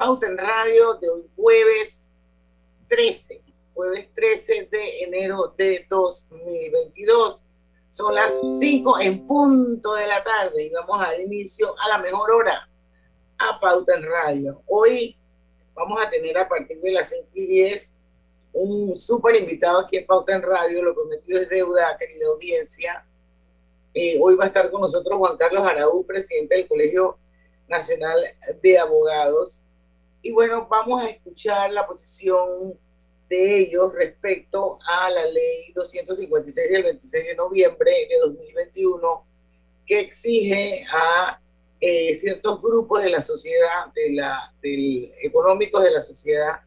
Pauta en Radio de hoy jueves 13, jueves 13 de enero de 2022. Son las 5 en punto de la tarde y vamos al inicio a la mejor hora a Pauta en Radio. Hoy vamos a tener a partir de las 5 y 10 un súper invitado aquí en Pauta en Radio, lo prometido es deuda, querida audiencia. Eh, hoy va a estar con nosotros Juan Carlos Araú, presidente del Colegio Nacional de Abogados y bueno, vamos a escuchar la posición de ellos respecto a la ley 256 del 26 de noviembre de 2021 que exige a eh, ciertos grupos de la sociedad, de la, del, económicos de la sociedad,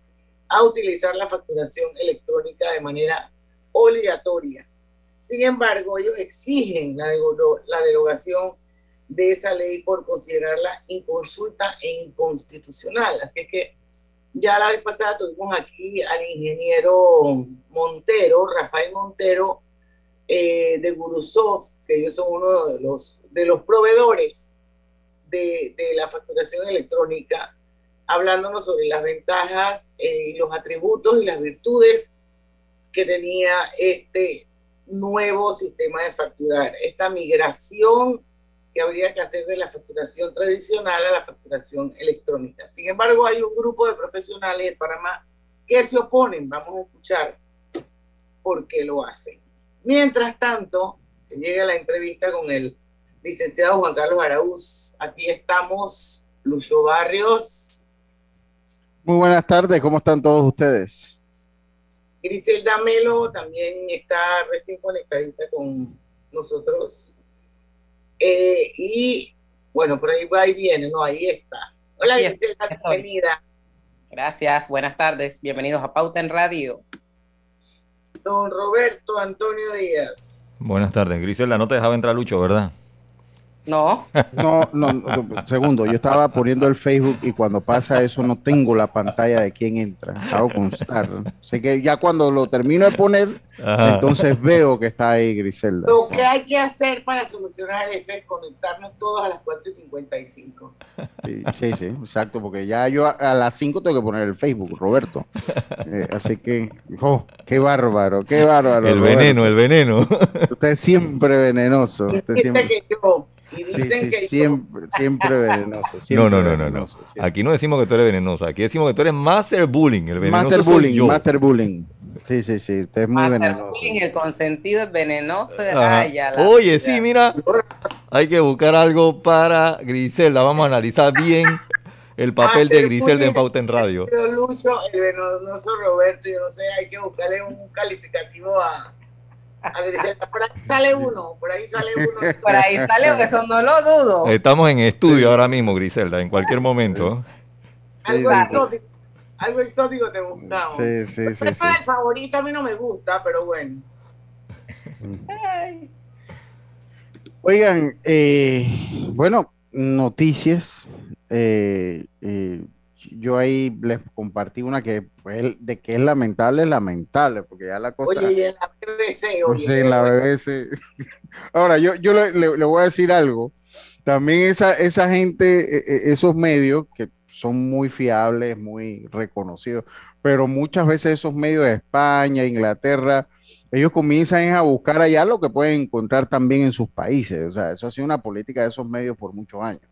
a utilizar la facturación electrónica de manera obligatoria. Sin embargo, ellos exigen la, la derogación de esa ley por considerarla inconsulta e inconstitucional. Así es que ya la vez pasada tuvimos aquí al ingeniero Montero, Rafael Montero, eh, de Gurusov, que ellos son uno de los, de los proveedores de, de la facturación electrónica, hablándonos sobre las ventajas eh, y los atributos y las virtudes que tenía este nuevo sistema de facturar, esta migración que habría que hacer de la facturación tradicional a la facturación electrónica. Sin embargo, hay un grupo de profesionales en Panamá que se oponen. Vamos a escuchar por qué lo hacen. Mientras tanto, llega la entrevista con el licenciado Juan Carlos Araúz. Aquí estamos, Lucio Barrios. Muy buenas tardes, ¿cómo están todos ustedes? Griselda Melo también está recién conectadita con nosotros eh, y bueno, por ahí va y viene, ¿no? Ahí está. Hola, Griselda, bienvenida. Gracias, buenas tardes, bienvenidos a Pauta en Radio. Don Roberto Antonio Díaz. Buenas tardes, Griselda, no te dejaba entrar Lucho, ¿verdad? No. No, no, segundo, yo estaba poniendo el Facebook y cuando pasa eso no tengo la pantalla de quién entra, hago constar. Sé que ya cuando lo termino de poner, entonces veo que está ahí Griselda. Lo que hay que hacer para solucionar eso es conectarnos todos a las 4 y 55. Sí, sí, sí exacto, porque ya yo a, las 5 tengo que poner el Facebook, Roberto. Eh, así que, oh, qué bárbaro, qué bárbaro. El veneno, el veneno. Usted es siempre venenoso. Usted siempre... que yo y dicen que siempre, siempre venenoso. no, no, no, no, no. Aquí no decimos que tú eres venenoso. Aquí decimos que tú eres master bullying. El venenoso master bullying, yo. master bullying. Sí, sí, sí. Usted es muy master venenoso. Bullying, el consentido es venenoso. Ay, ya la Oye, sí, mira. Hay que buscar algo para Griselda. Vamos a analizar bien el papel de Griselda en Pauta en Radio. Lucho, el venenoso Roberto, yo no sé, hay que buscarle un calificativo a a Griselda, por ahí sale uno, por ahí sale uno. Por ahí sale, eso no lo dudo. Estamos en estudio ahora mismo, Griselda, en cualquier momento. Algo exótico, algo exótico te buscamos. Sí, sí, sí. El favorito a mí no me gusta, pero bueno. Oigan, eh, bueno, noticias. Eh, eh, yo ahí les compartí una que pues, de que es lamentable, es lamentable, porque ya la cosa. Oye, y en la BBC, oye. Sí, en la BBC. Ahora, yo, yo le, le, voy a decir algo. También esa, esa gente, e, e, esos medios que son muy fiables, muy reconocidos, pero muchas veces esos medios de España, Inglaterra, ellos comienzan a buscar allá lo que pueden encontrar también en sus países. O sea, eso ha sido una política de esos medios por muchos años.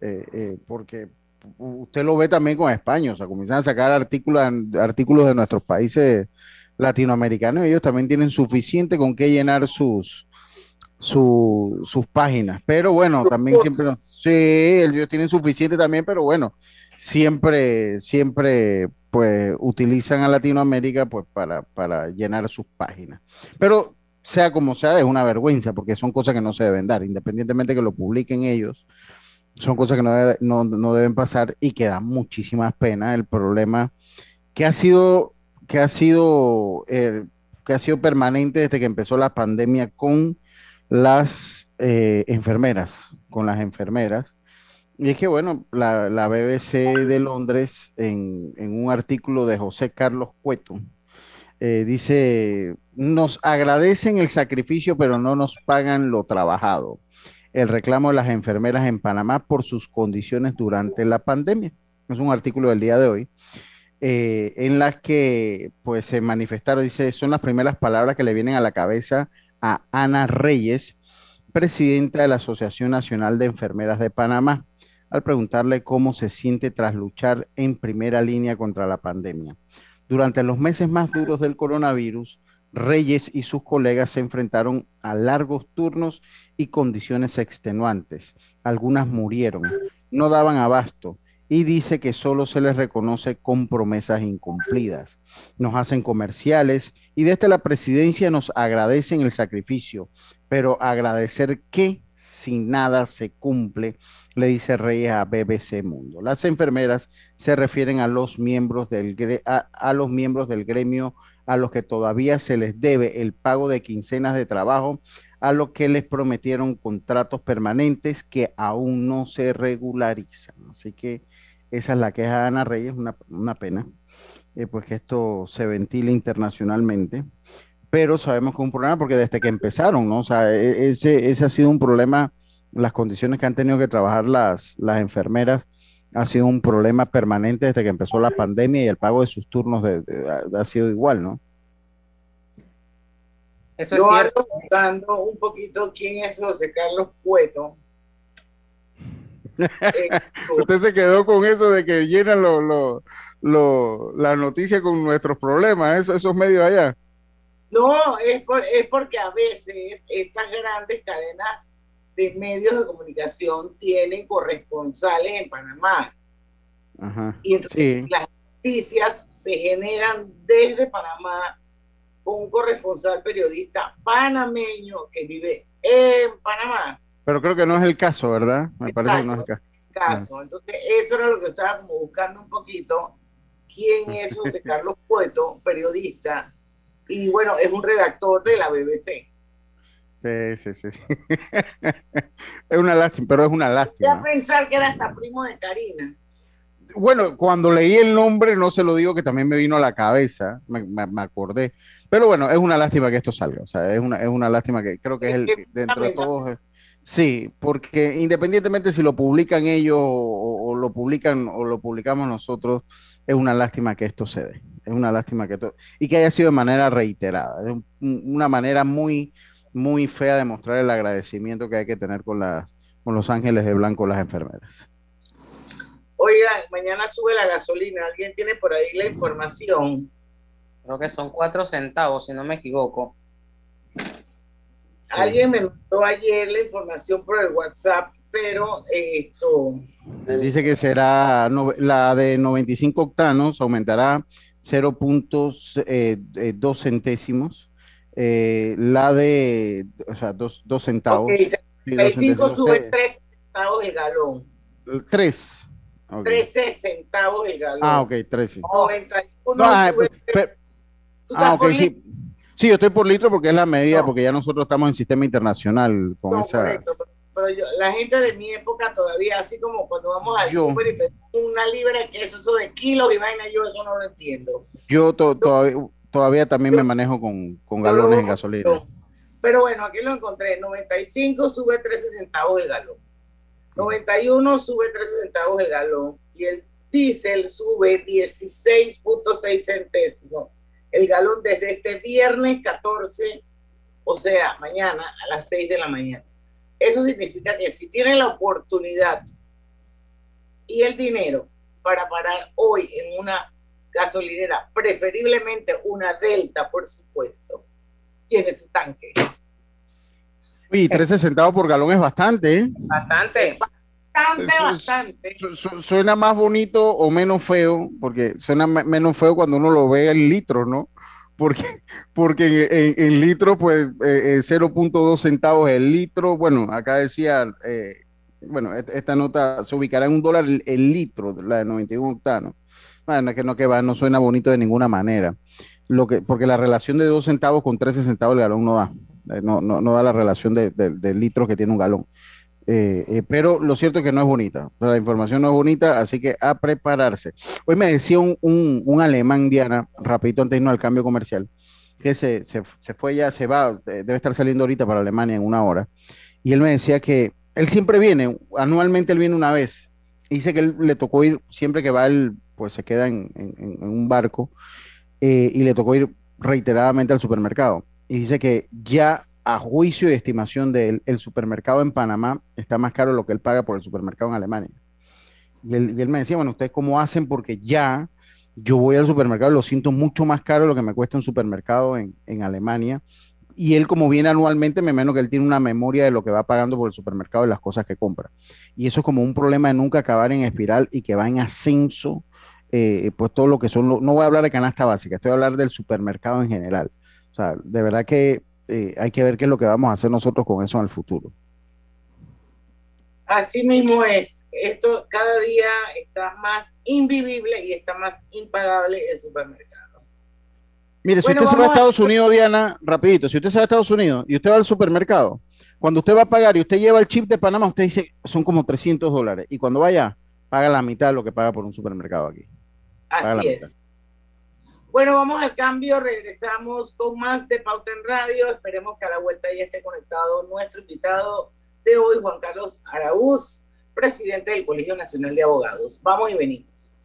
Eh, eh, porque usted lo ve también con España, o sea, comienzan a sacar artículos, artículos de nuestros países latinoamericanos. Ellos también tienen suficiente con qué llenar sus, sus páginas. Pero bueno, también siempre, sí, ellos tienen suficiente también, pero bueno, siempre, siempre, pues, utilizan a Latinoamérica, pues, para, para llenar sus páginas. Pero sea como sea, es una vergüenza, porque son cosas que no se deben dar, independientemente que lo publiquen ellos, son cosas que no, no, deben pasar y que dan muchísimas penas. El problema que ha sido, que ha sido, eh, que ha sido permanente desde que empezó la pandemia con las eh, enfermeras, con las enfermeras. Y es que, bueno, la, BBC de Londres, en, un artículo de José Carlos Cueto, eh, dice, nos agradecen el sacrificio, pero no nos pagan lo trabajado. El reclamo de las enfermeras en Panamá por sus condiciones durante la pandemia. Es un artículo del día de hoy. Eh, en las que pues se manifestaron, dice, son las primeras palabras que le vienen a la cabeza a Ana Reyes, presidenta de la Asociación Nacional de Enfermeras de Panamá, al preguntarle cómo se siente tras luchar en primera línea contra la pandemia. Durante los meses más duros del coronavirus, Reyes y sus colegas se enfrentaron a largos turnos y condiciones extenuantes. Algunas murieron, no daban abasto y dice que solo se les reconoce con promesas incumplidas. Nos hacen comerciales y desde la presidencia nos agradecen el sacrificio, pero agradecer que si nada se cumple, le dice Reyes a BBC Mundo. Las enfermeras se refieren a los miembros del, a los miembros del gremio a los que todavía se les debe el pago de quincenas de trabajo, a los que les prometieron contratos permanentes que aún no se regularizan. Así que esa es la queja de Ana Reyes, una, una pena, eh, pues que esto se ventile internacionalmente, pero sabemos que es un problema porque desde que empezaron, ¿no? O sea, e, ese, ese ha sido un problema, las condiciones que han tenido que trabajar las, las enfermeras ha sido un problema permanente desde que empezó la pandemia y el pago de sus turnos ha sido igual, ¿no? Eso Yo es cierto. pensando un poquito quién es José Carlos Cueto. Eh, Usted se quedó con eso de que llenan lo, lo, la noticia con nuestros problemas, eso, esos medios allá. No, es, es porque a veces estas grandes cadenas de medios de comunicación tienen corresponsales en Panamá. y entonces las noticias se generan desde Panamá con un corresponsal periodista panameño que vive en Panamá. Pero creo que no es el caso, ¿verdad? Me parece que no es el caso. Entonces, eso era lo que estaba como buscando un poquito. ¿Quién es José Carlos Pueto, periodista? Y bueno, es un redactor de la BBC. Sí, sí, sí. es una lástima, pero es una lástima. Voy a pensar que era hasta primo de Karina. Bueno, cuando leí el nombre, no se lo digo que también me vino a la cabeza, me, acordé. Pero bueno, es una lástima que esto salga. O sea, es una, es una lástima que creo que es, el dentro de todos. Sí, porque independientemente si lo publican ellos o, lo publican o lo publicamos nosotros, es una lástima que esto se dé. Es una lástima que todo y que haya sido de manera reiterada. Es una manera muy muy fea de mostrar el agradecimiento que hay que tener con, las, con los ángeles de blanco, las enfermeras. Oiga, mañana sube la gasolina. ¿Alguien tiene por ahí la información? Creo que son cuatro centavos, si no me equivoco. Alguien me mandó ayer la información por el WhatsApp, pero esto... Dice que será la de 95 octanos, aumentará 0.2 eh, eh, centésimos eh, la de, o sea, dos, dos centavos. Okay, 65 sube 3 centavos el galón. 3. Okay. 13 centavos el galón. Ah, ok, 13. 91 no, ah, sube pero, ah, ok, sí. Sí, yo estoy por litro porque es la medida, no. porque ya nosotros estamos en sistema internacional con no, esa. Correcto, pero yo, la gente de mi época todavía, así como cuando vamos al yo, super y pedimos una libra de queso, eso de kilos y vaina, yo eso no lo entiendo. Yo to, todavía, todavía también me manejo con, con galones en gasolina. Pero bueno, aquí lo encontré. 95 sube 13 centavos el galón. 91 sube 13 centavos el galón. Y el diésel sube 16.6 centésimos el galón desde este viernes 14, o sea, mañana a las 6 de la mañana. Eso significa que si tienen la oportunidad y el dinero para parar hoy en una gasolinera, preferiblemente una Delta, por supuesto, tiene su tanque. Y 13 centavos por galón es bastante, ¿eh? Bastante. Bastante, bastante. Su- su- Suena más bonito o menos feo, porque suena me- menos feo cuando uno lo ve en litros, ¿no? Porque, porque en, en- en litros, pues eh, eh, 0.2 centavos el litro. Bueno, acá decía, eh, bueno, et- esta nota se ubicará en un dólar el, el litro, la de 91 octanos. Bueno, que no que va, no suena bonito de ninguna manera. Lo que, porque la relación de 2 centavos con 13 centavos el galón no da. Eh, No, no, no da la relación de, de- del litro que tiene un galón. Eh, eh, pero lo cierto es que no es bonita. La información no es bonita, así que a prepararse. Hoy me decía un, un, un alemán, Diana, rapidito antes de irnos al cambio comercial, que se, se, se fue ya, se va, eh, debe estar saliendo ahorita para Alemania en una hora. Y él me decía que él siempre viene, anualmente él viene una vez. Dice que él le tocó ir, siempre que va él, pues se queda en, un barco, eh, y le tocó ir reiteradamente al supermercado. Y dice que ya a juicio y estimación de él, el supermercado en Panamá está más caro lo que él paga por el supermercado en Alemania. Y él, y él me decía, bueno, ¿ustedes cómo hacen? Porque ya yo voy al supermercado y lo siento mucho más caro lo que me cuesta un supermercado en, en Alemania. Y él, como viene anualmente, me imagino que él tiene una memoria de lo que va pagando por el supermercado y las cosas que compra. Y eso es como un problema de nunca acabar en espiral y que va en ascenso, eh, pues todo lo que son, no voy a hablar de canasta básica, estoy a hablar del supermercado en general. O sea, de verdad que eh, hay que ver qué es lo que vamos a hacer nosotros con eso en el futuro. Así mismo es. Esto cada día está más invivible y está más impagable el supermercado. Mire, si usted se va a- Estados Unidos, Diana, rapidito, si usted se va a Estados Unidos y usted va al supermercado, cuando usted va a pagar y usted lleva el chip de Panamá, usted dice, son como 300 dólares. Y cuando vaya, paga la mitad de lo que paga por un supermercado aquí. Así es. Bueno, vamos al cambio, regresamos con más de Pauta en Radio. Esperemos que a la vuelta ya esté conectado nuestro invitado de hoy, Juan Carlos Araúz, presidente del Colegio Nacional de Abogados. Vamos y venimos.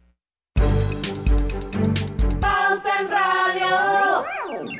Pauta en Radio.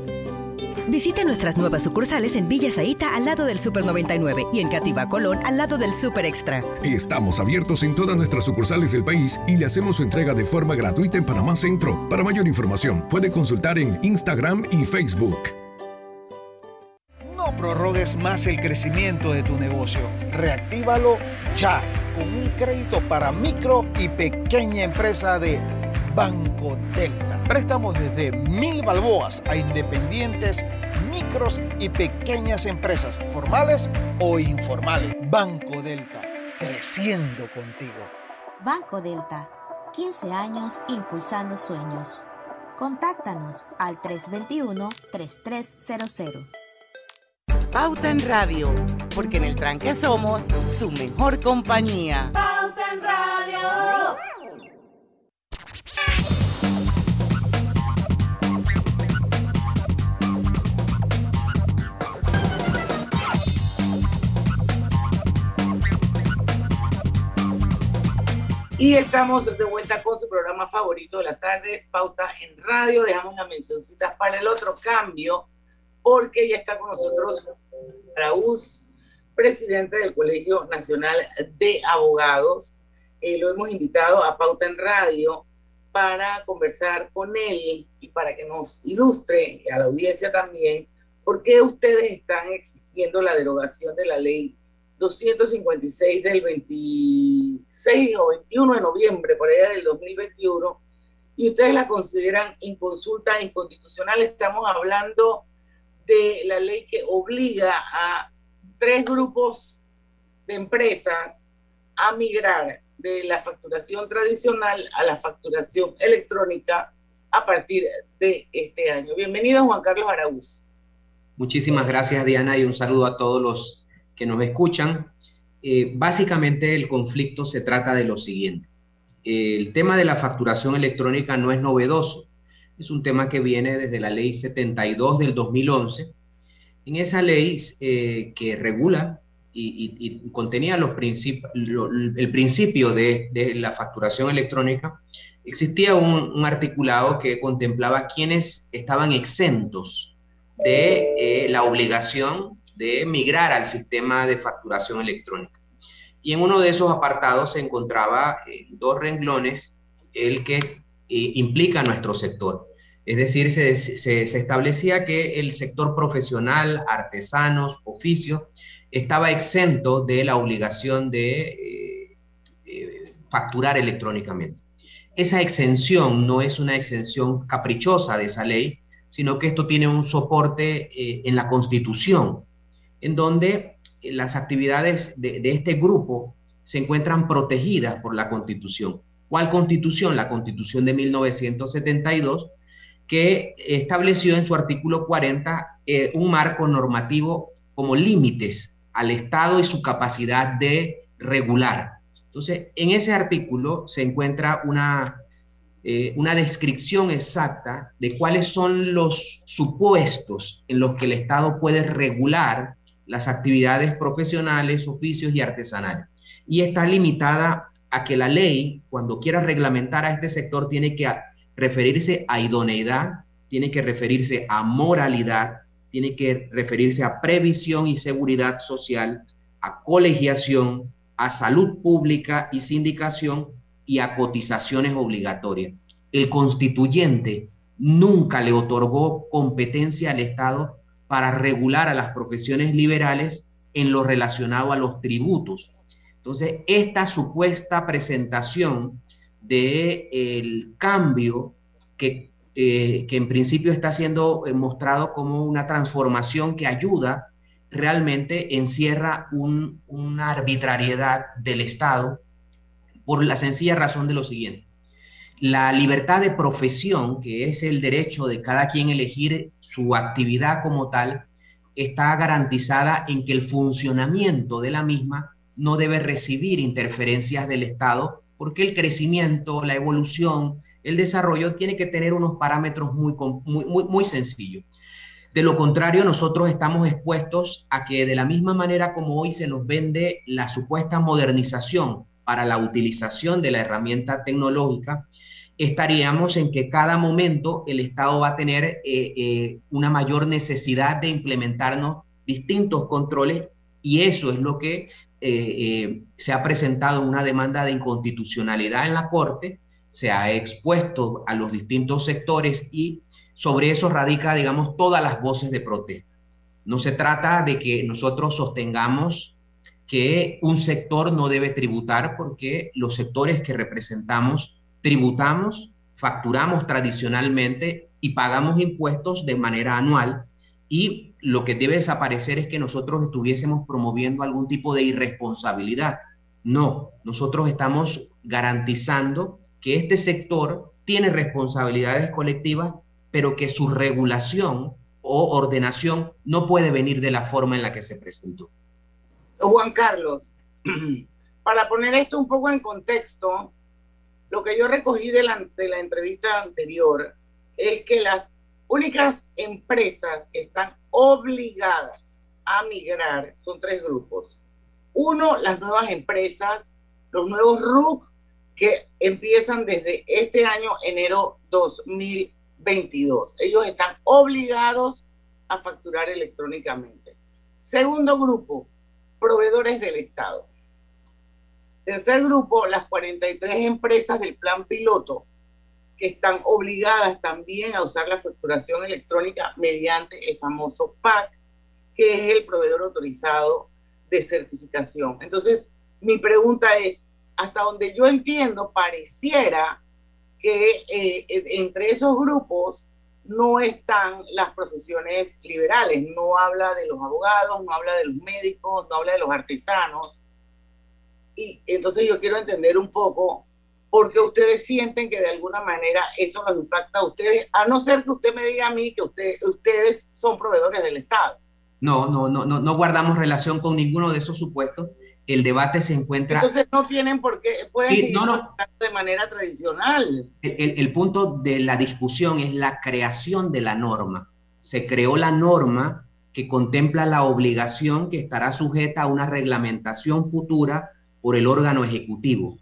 Visite nuestras nuevas sucursales en Villa Zaita al lado del Super 99 y en Cativa Colón al lado del Super Extra. Estamos abiertos en todas nuestras sucursales del país y le hacemos su entrega de forma gratuita en Panamá Centro. Para mayor información, puede consultar en Instagram y Facebook. No prorrogues más el crecimiento de tu negocio. Reactívalo ya con un crédito para micro y pequeña empresa de Banco Delta. Préstamos desde mil balboas a independientes, micros y pequeñas empresas, formales o informales. Banco Delta, creciendo contigo. Banco Delta, 15 años impulsando sueños. Contáctanos al 321-3300. Pauta en Radio, porque en el tranque somos su mejor compañía. Pauta en Radio. Y estamos de vuelta con su programa favorito de las tardes, Pauta en Radio. Dejamos las mencioncitas para el otro cambio, porque ya está con nosotros Raúl, presidente del Colegio Nacional de Abogados. Eh, lo hemos invitado a Pauta en Radio para conversar con él y para que nos ilustre a la audiencia también por qué ustedes están exigiendo la derogación de la ley 256 del 26 o 21 de noviembre, por allá del 2021, y ustedes la consideran inconsulta, inconstitucional. Estamos hablando de la ley que obliga a tres grupos de empresas a migrar de la facturación tradicional a la facturación electrónica a partir de este año. Bienvenido Juan Carlos Araúz. Muchísimas gracias Diana y un saludo a todos los que nos escuchan, eh, básicamente el conflicto se trata de lo siguiente. El tema de la facturación electrónica no es novedoso, es un tema que viene desde la ley 72 del 2011. En esa ley eh, que regula y, contenía los el principio de, la facturación electrónica, existía un, articulado que contemplaba quienes estaban exentos de eh, la obligación de migrar al sistema de facturación electrónica. Y en uno de esos apartados se encontraba eh, dos renglones, el que eh, implica nuestro sector. Es decir, se, se, establecía que el sector profesional, artesanos, oficios, estaba exento de la obligación de eh, facturar electrónicamente. Esa exención no es una exención caprichosa de esa ley, sino que esto tiene un soporte en la Constitución en donde eh, las actividades de, este grupo se encuentran protegidas por la Constitución. ¿Cuál Constitución? La Constitución de 1972, que estableció en su artículo 40 eh, un marco normativo como límites al Estado y su capacidad de regular. Entonces, en ese artículo se encuentra una, eh, una descripción exacta de cuáles son los supuestos en los que el Estado puede regular las actividades profesionales, oficios y artesanales. Y está limitada a que la ley, cuando quiera reglamentar a este sector, tiene que referirse a idoneidad, tiene que referirse a moralidad, tiene que referirse a previsión y seguridad social, a colegiación, a salud pública y sindicación y a cotizaciones obligatorias. El constituyente nunca le otorgó competencia al Estado para regular a las profesiones liberales en lo relacionado a los tributos. Entonces, esta supuesta presentación del el cambio que, eh, que en principio está siendo eh, mostrado como una transformación que ayuda, realmente encierra una arbitrariedad del Estado por la sencilla razón de lo siguiente. La libertad de profesión, que es el derecho de cada quien elegir su actividad como tal, está garantizada en que el funcionamiento de la misma no debe recibir interferencias del Estado, porque el crecimiento, la evolución, el desarrollo tiene que tener unos parámetros muy, muy, muy, sencillos. De lo contrario, nosotros estamos expuestos a que de la misma manera como hoy se nos vende la supuesta modernización para la utilización de la herramienta tecnológica, estaríamos en que cada momento el Estado va a tener eh, eh, una mayor necesidad de implementarnos distintos controles y eso es lo que eh, se ha presentado en una demanda de inconstitucionalidad en la Corte, se ha expuesto a los distintos sectores y sobre eso radica, digamos, todas las voces de protesta. No se trata de que nosotros sostengamos que un sector no debe tributar porque los sectores que representamos tributamos, facturamos tradicionalmente y pagamos impuestos de manera anual y lo que debe desaparecer es que nosotros estuviésemos promoviendo algún tipo de irresponsabilidad. No, nosotros estamos garantizando que este sector tiene responsabilidades colectivas, pero que su regulación o ordenación no puede venir de la forma en la que se presentó. Juan Carlos, para poner esto un poco en contexto, lo que yo recogí de la, de la entrevista anterior es que las únicas empresas que están obligadas a migrar son tres grupos. Uno, las nuevas empresas, los nuevos RUC que empiezan desde este año, enero 2022. Ellos están obligados a facturar electrónicamente. Segundo grupo, proveedores del Estado. Tercer grupo, las 43 empresas del plan piloto que están obligadas también a usar la facturación electrónica mediante el famoso PAC, que es el proveedor autorizado de certificación. Entonces, mi pregunta es, hasta donde yo entiendo, pareciera que eh, entre esos grupos no están las profesiones liberales, no habla de los abogados, no habla de los médicos, no habla de los artesanos. Y entonces yo quiero entender un poco por qué ustedes sienten que de alguna manera eso los impacta a ustedes, a no ser que usted me diga a mí que ustedes son proveedores del Estado. No, no, no, no, no guardamos relación con ninguno de esos supuestos el debate se encuentra... Entonces no tienen por qué, pueden no, no. de manera tradicional. El, el, punto de la discusión es la creación de la norma. Se creó la norma que contempla la obligación que estará sujeta a una reglamentación futura por el órgano ejecutivo.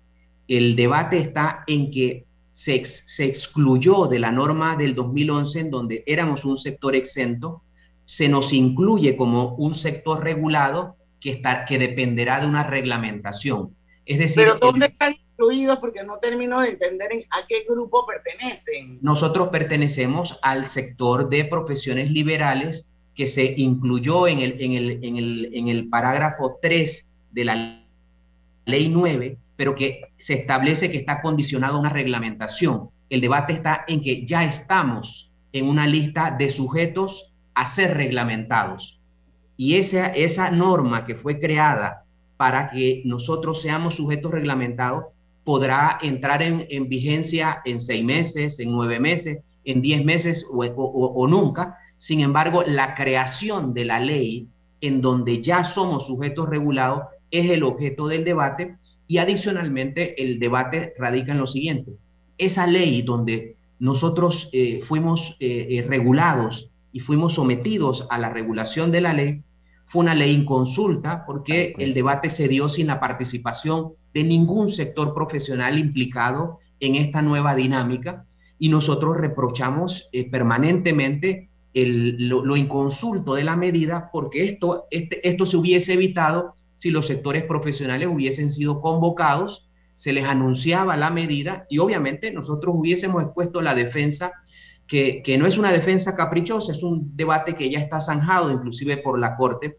El debate está en que se, se excluyó de la norma del 2011 en donde éramos un sector exento, se nos incluye como un sector regulado que, está, que dependerá de una reglamentación. Es decir, pero ¿dónde están incluidos? Porque no termino de entender a qué grupo pertenecen. Nosotros pertenecemos al sector de profesiones liberales que se incluyó en el, en el, en el, en el parágrafo 3 de la ley 9, pero que se establece que está condicionado a una reglamentación. El debate está en que ya estamos en una lista de sujetos a ser reglamentados. Y esa, esa norma que fue creada para que nosotros seamos sujetos reglamentados podrá entrar en, en vigencia en seis meses, en nueve meses, en diez meses o, o, nunca. Sin embargo, la creación de la ley en donde ya somos sujetos regulados es el objeto del debate y adicionalmente el debate radica en lo siguiente. Esa ley donde nosotros eh, fuimos eh, eh, regulados y fuimos sometidos a la regulación de la ley, fue una ley inconsulta porque el debate se dio sin la participación de ningún sector profesional implicado en esta nueva dinámica y nosotros reprochamos eh, permanentemente el, lo, inconsulto de la medida porque esto, este, esto se hubiese evitado si los sectores profesionales hubiesen sido convocados, se les anunciaba la medida y obviamente nosotros hubiésemos expuesto la defensa que, no es una defensa caprichosa, es un debate que ya está zanjado inclusive por la Corte.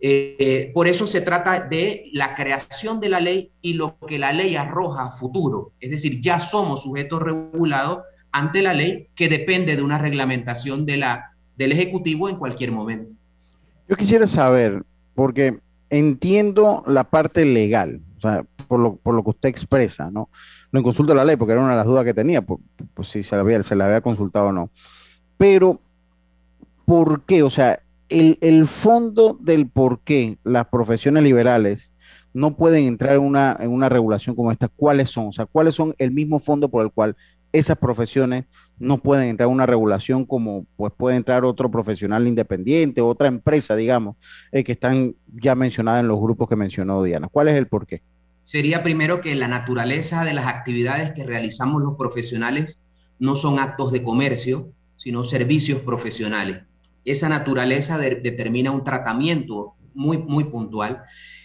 Eh, por eso se trata de la creación de la ley y lo que la ley arroja a futuro. Es decir, ya somos sujetos regulados ante la ley que depende de una reglamentación de la, del Ejecutivo en cualquier momento. Yo quisiera saber, porque entiendo la parte legal, sea, por lo, por lo que usted expresa, ¿no? No consulto la ley porque era una de las dudas que tenía, pues, pues si se la, había, se la había consultado o no. Pero, ¿por qué? O sea, el, el, fondo del por qué las profesiones liberales no pueden entrar en una, en una regulación como esta, ¿cuáles son? O sea, ¿cuáles son el mismo fondo por el cual esas profesiones no pueden entrar en una regulación como pues puede entrar otro profesional independiente, otra empresa, digamos, eh, que están ya mencionadas en los grupos que mencionó Diana? ¿Cuál es el por qué? Sería primero que la naturaleza de las actividades que realizamos los profesionales no son actos de comercio, sino servicios profesionales. Esa naturaleza determina un tratamiento muy, muy puntual,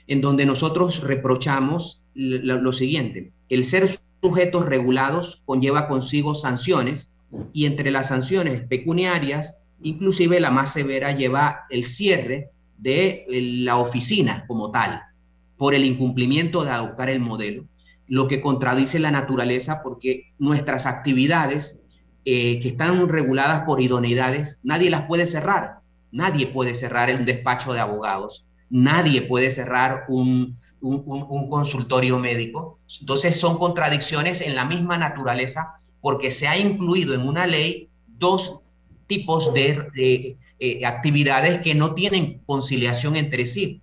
en donde nosotros reprochamos lo siguiente, el ser sujetos regulados conlleva consigo sanciones y entre las sanciones pecuniarias, inclusive la más severa lleva el cierre de la oficina como tal por el incumplimiento de adoptar el modelo, lo que contradice la naturaleza porque nuestras actividades eh, que están reguladas por idoneidades, nadie las puede cerrar. Nadie puede cerrar un despacho de abogados, nadie puede cerrar un, un, consultorio médico. Entonces son contradicciones en la misma naturaleza porque se ha incluido en una ley dos tipos de eh, actividades que no tienen conciliación entre sí.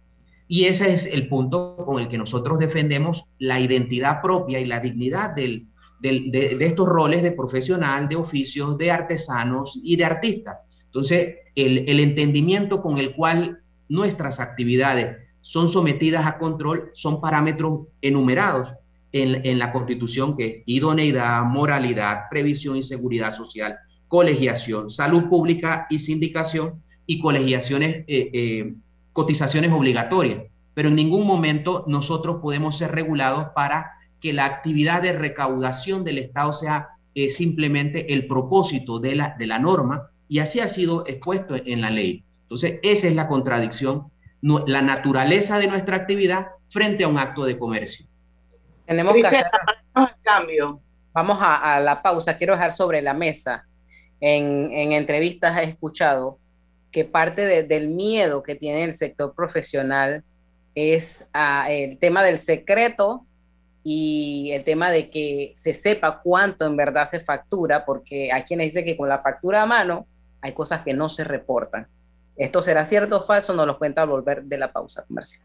Y ese es el punto con el que nosotros defendemos la identidad propia y la dignidad de, estos roles de profesional, de oficios, de artesanos y de artistas. Entonces, el, el entendimiento con el cual nuestras actividades son sometidas a control son parámetros enumerados en, la Constitución, que es idoneidad, moralidad, previsión y seguridad social, colegiación, salud pública y sindicación y colegiaciones, eh, eh, cotizaciones obligatorias. Pero en ningún momento nosotros podemos ser regulados para que la actividad de recaudación del Estado sea eh, simplemente el propósito de la, de la norma y así ha sido expuesto en la ley. Entonces, esa es la contradicción, la naturaleza de nuestra actividad frente a un acto de comercio. Tenemos que hacer cambio. Vamos a, la pausa. Quiero dejar sobre la mesa. En, entrevistas he escuchado que parte del miedo que tiene el sector profesional es el tema del secreto y el tema de que se sepa cuánto en verdad se factura, porque hay quienes dicen que con la factura a mano hay cosas que no se reportan. ¿Esto será cierto o falso? Nos lo cuenta al volver de la pausa comercial.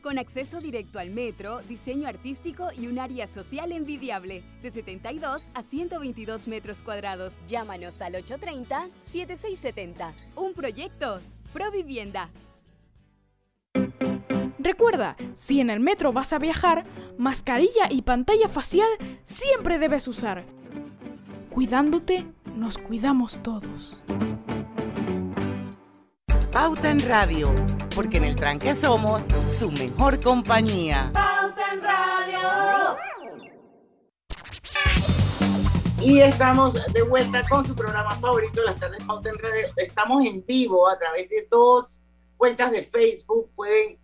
con acceso directo al metro, diseño artístico y un área social envidiable, de 72 a 122 metros cuadrados. Llámanos al 830-7670. Un proyecto, Provivienda. Recuerda, si en el metro vas a viajar, mascarilla y pantalla facial siempre debes usar. Cuidándote, nos cuidamos todos. Pauta en Radio, porque en el tranque somos su mejor compañía. Pauta en Radio. Y estamos de vuelta con su programa favorito, las tardes Pauta en Radio. Estamos en vivo a través de dos cuentas de Facebook. Pueden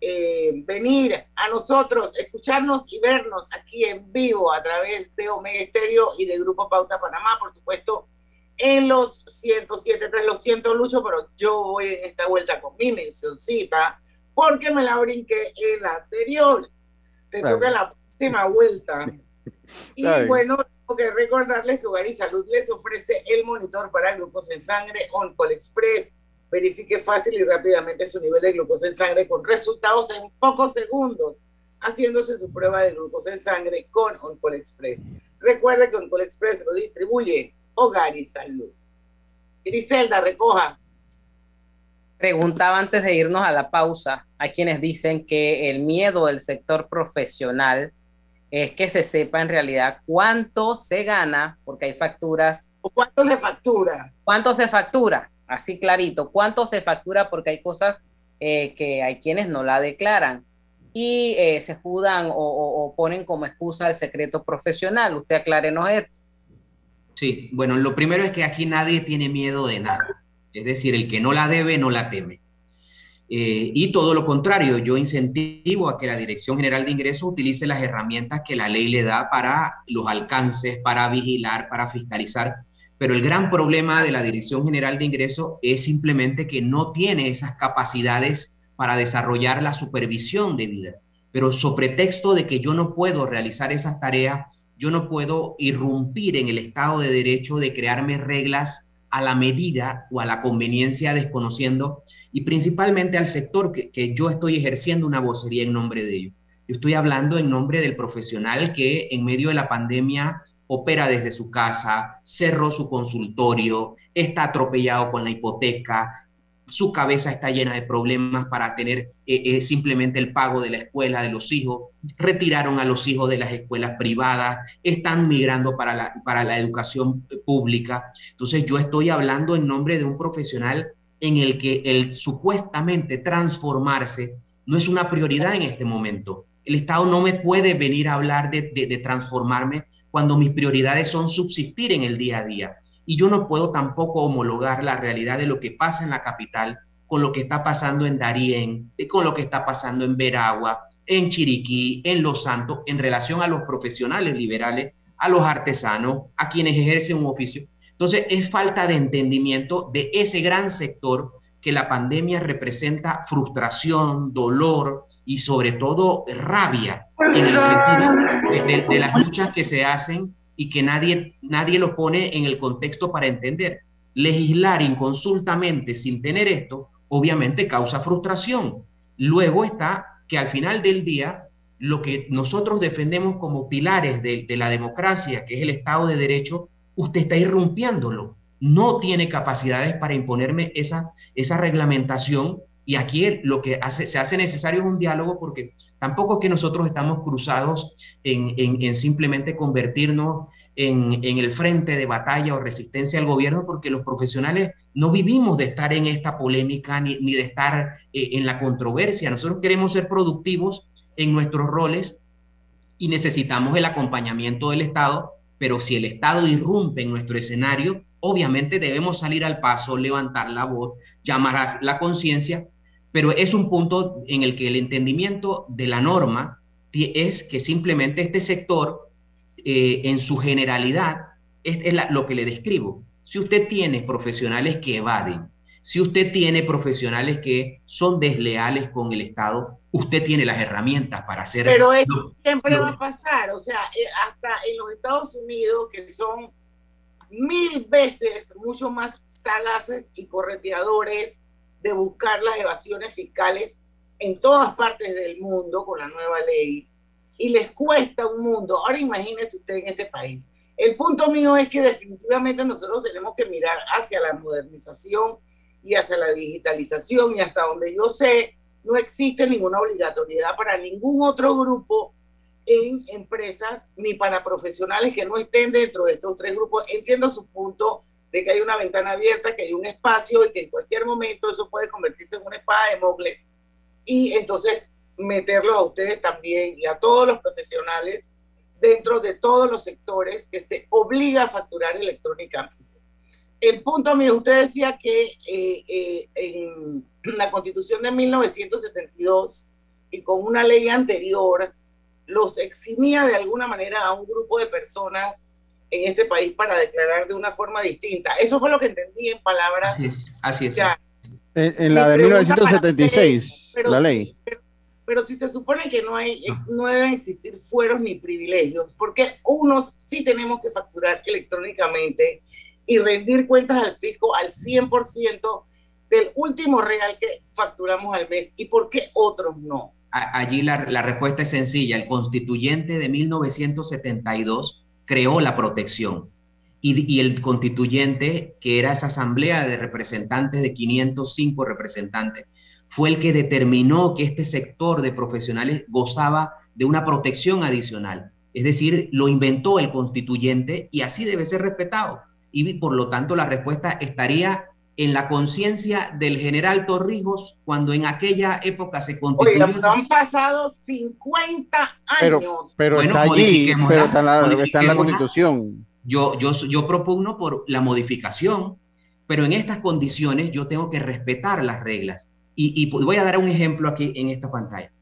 eh, venir a nosotros, escucharnos y vernos aquí en vivo a través de Omega Estéreo y del Grupo Pauta Panamá, por supuesto, en los 107.3. Lo siento, Lucho, pero yo voy en esta vuelta con mi mencioncita porque me la brinqué en la anterior. Te toca la próxima vuelta. Y bueno, tengo que recordarles que Hogar y Salud les ofrece el monitor para glucosa en sangre OnCall Express. Verifique fácil y rápidamente su nivel de glucosa en sangre con resultados en pocos segundos, haciéndose su prueba de glucosa en sangre con OnCall Express. Recuerde que OnCall Express lo distribuye Hogar y Salud. Griselda, recoja. Preguntaba antes de irnos a la pausa, hay quienes dicen que el miedo del sector profesional es que se sepa en realidad cuánto se gana, porque hay facturas. ¿O cuánto se factura? ¿Cuánto se factura? Así clarito, ¿cuánto se factura? Porque hay cosas eh, que hay quienes no la declaran y eh, se judan o, o, ponen como excusa el secreto profesional. Usted aclárenos esto. Sí, bueno, lo primero es que aquí nadie tiene miedo de nada. Es decir, el que no la debe, no la teme. Eh, y todo lo contrario, yo incentivo a que la Dirección General de Ingresos utilice las herramientas que la ley le da para los alcances, para vigilar, para fiscalizar. Pero el gran problema de la Dirección General de Ingresos es simplemente que no tiene esas capacidades para desarrollar la supervisión de vida. Pero sobre texto de que yo no puedo realizar esas tareas, yo no puedo irrumpir en el Estado de Derecho de crearme reglas a la medida o a la conveniencia desconociendo y principalmente al sector que, yo estoy ejerciendo una vocería en nombre de ellos. Yo estoy hablando en nombre del profesional que en medio de la pandemia opera desde su casa, cerró su consultorio, está atropellado con la hipoteca, su cabeza está llena de problemas para tener eh, eh, simplemente el pago de la escuela de los hijos, retiraron a los hijos de las escuelas privadas, están migrando para la, para la educación pública. Entonces yo estoy hablando en nombre de un profesional en el que el supuestamente transformarse no es una prioridad en este momento. El Estado no me puede venir a hablar de, de transformarme cuando mis prioridades son subsistir en el día a día. Y yo no puedo tampoco homologar la realidad de lo que pasa en la capital con lo que está pasando en Darién, con lo que está pasando en Veragua, en Chiriquí, en Los Santos, en relación a los profesionales liberales, a los artesanos, a quienes ejercen un oficio. Entonces, es falta de entendimiento de ese gran sector que la pandemia representa frustración, dolor y sobre todo rabia en el sentido de, de las luchas que se hacen y que nadie, nadie lo pone en el contexto para entender. Legislar inconsultamente sin tener esto, obviamente causa frustración. Luego está que al final del día, lo que nosotros defendemos como pilares de, la democracia, que es el Estado de Derecho, usted está irrumpiéndolo. No tiene capacidades para imponerme esa, esa reglamentación y aquí lo que se hace necesario es un diálogo porque tampoco es que nosotros estamos cruzados en, en, simplemente convertirnos en, el frente de batalla o resistencia al gobierno, porque los profesionales no vivimos de estar en esta polémica ni, ni de estar eh, en la controversia. Nosotros queremos ser productivos en nuestros roles y necesitamos el acompañamiento del Estado, pero si el Estado irrumpe en nuestro escenario, obviamente debemos salir al paso, levantar la voz, llamar a la conciencia pero es un punto en el que el entendimiento de la norma es que simplemente este sector, eh, en su generalidad, es, lo que le describo. Si usted tiene profesionales que evaden, si usted tiene profesionales que son desleales con el Estado, usted tiene las herramientas para hacer... Pero eso siempre va a pasar, o sea, eh, hasta en los Estados Unidos, que son mil veces mucho más sagaces y correteadores de buscar las evasiones fiscales en todas partes del mundo con la nueva ley y les cuesta un mundo. Ahora imagínese usted en este país. El punto mío es que definitivamente nosotros tenemos que mirar hacia la modernización y hacia la digitalización y hasta donde yo sé, no existe ninguna obligatoriedad para ningún otro grupo en empresas ni para profesionales que no estén dentro de estos tres grupos. Entiendo su punto de que hay una ventana abierta, que hay un espacio y que en cualquier momento eso puede convertirse en una espada de Mocles y entonces meterlo a ustedes también y a todos los profesionales dentro de todos los sectores que se obliga a facturar electrónicamente. El punto mío, usted decía que eh, eh, en la constitución de 1972 y con una ley anterior los eximía de alguna manera a un grupo de personas en este país para declarar de una forma distinta. Eso fue lo que entendí en palabras. Así es, En, la de 1976, la ley. pero, si se supone que no, hay, ah. no deben existir fueros ni privilegios, porque unos sí tenemos que facturar electrónicamente y rendir cuentas al fisco al 100% del último real que facturamos al mes, y por qué otros no. Allí la, la respuesta es sencilla. El constituyente de 1972 creó la protección. Y, el constituyente, que era esa asamblea de representantes de 505 representantes, fue el que determinó que este sector de profesionales gozaba de una protección adicional. Es decir, lo inventó el constituyente y así debe ser respetado. Y por lo tanto la respuesta estaría en la conciencia del general Torrijos cuando en aquella época se constituyó. han pasado 50 años. Pero, está allí, pero está en la, constitución. Yo, yo, yo propugno por la modificación, pero en estas condiciones yo tengo que respetar las reglas. Y, voy a dar un ejemplo aquí en esta pantalla.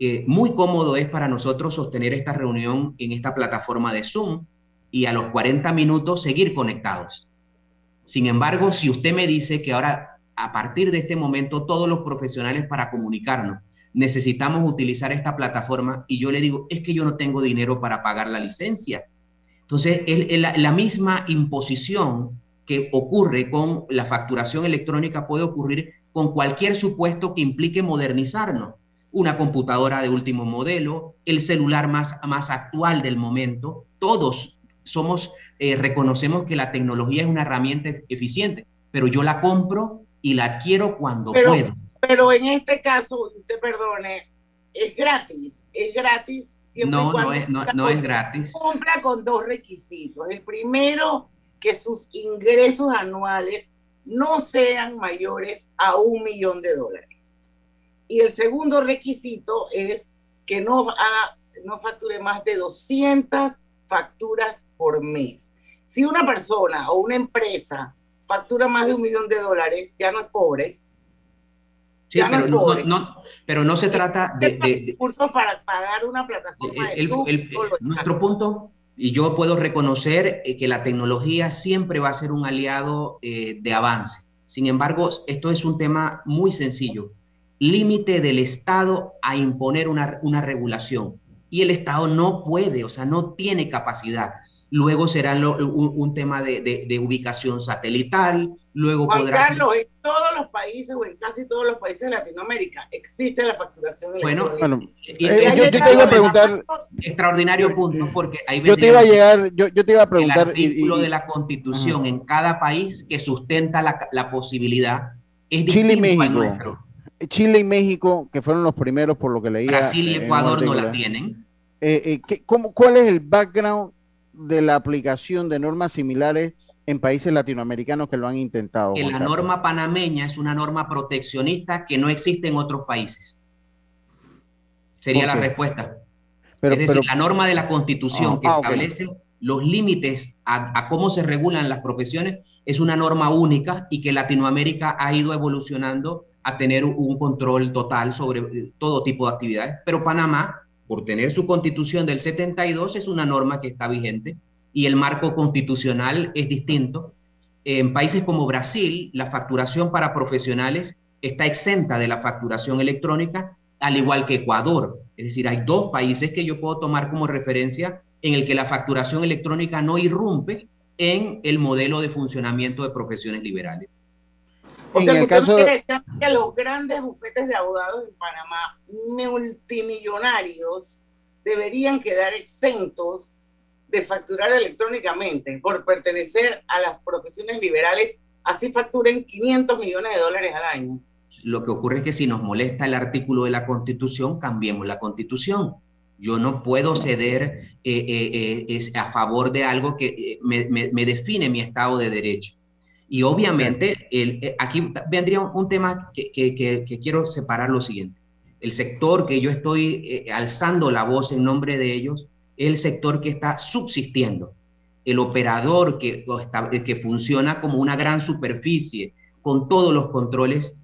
Eh, muy cómodo es para nosotros sostener esta reunión en esta plataforma de Zoom y a los 40 minutos seguir conectados sin embargo, si usted me dice que ahora, a partir de este momento, todos los profesionales para comunicarnos necesitamos utilizar esta plataforma y yo le digo, es que yo no tengo dinero para pagar la licencia. Entonces, la misma imposición que ocurre con la facturación electrónica puede ocurrir con cualquier supuesto que implique modernizarnos. una computadora de último modelo, el celular más, más actual del momento. Todos somos, eh, reconocemos que la tecnología es una herramienta eficiente, pero yo la compro y la adquiero cuando puedo. Pero en este caso, usted perdone, es gratis, es gratis. Siempre no, no es, no, no es gratis. Compra con dos requisitos. El primero, que sus ingresos anuales no sean mayores a un millón de dólares. Y el segundo requisito es que no, no facture más de 200 facturas por mes. Si una persona o una empresa factura más de un millón de dólares, ya no es pobre. Sí, pero, no, no, pero no se trata de... de, para pagar una plataforma de Nuestro punto, y yo puedo reconocer eh, que la tecnología siempre va a ser un aliado eh, de avance. Sin embargo, esto es un tema muy sencillo. Límite del Estado a imponer una, una regulación y el Estado no puede, o sea, no tiene capacidad. Luego será un, tema de, ubicación satelital, luego Juan Carlos, en todos los países o en casi todos los países de Latinoamérica existe la facturación Bueno, bueno eh, yo, te iba a preguntar... Extraordinario punto, porque ahí Yo te iba a llegar, yo, te iba a preguntar... El artículo de la Constitución en cada país que sustenta la, posibilidad es Chile y México. Chile y México, que fueron los primeros por lo que leía. Brasil y Ecuador no la tienen. Eh, eh ¿Cuál es el background de la aplicación de normas similares en países latinoamericanos que lo han intentado? Que la norma panameña es una norma proteccionista que no existe en otros países. Sería la respuesta. Pero, es decir, la norma de la constitución ah, que ah, establece los límites a, cómo se regulan las profesiones es una norma única y que Latinoamérica ha ido evolucionando a tener un control total sobre eh, todo tipo de actividades. Pero Panamá, por tener su constitución del 72, es una norma que está vigente y el marco constitucional es distinto. En países como Brasil, la facturación para profesionales está exenta de la facturación electrónica, al igual que Ecuador. Es decir, hay dos países que yo puedo tomar como referencia en el que la facturación electrónica no irrumpe en el modelo de funcionamiento de profesiones liberales. O sea, que caso... que los grandes bufetes de abogados en Panamá, multimillonarios, deberían quedar exentos de facturar electrónicamente por pertenecer a las profesiones liberales, así facturen 500 millones de dólares al año. Lo que ocurre es que si nos molesta el artículo de la Constitución, cambiemos la Constitución. Yo no puedo ceder eh, eh, eh, a favor de algo que me, define mi Estado de Derecho. Y obviamente, el, aquí vendría un, tema que, que, quiero separar lo siguiente. El sector que yo estoy alzando la voz en nombre de ellos es el sector que está subsistiendo. El operador que, que funciona como una gran superficie con todos los controles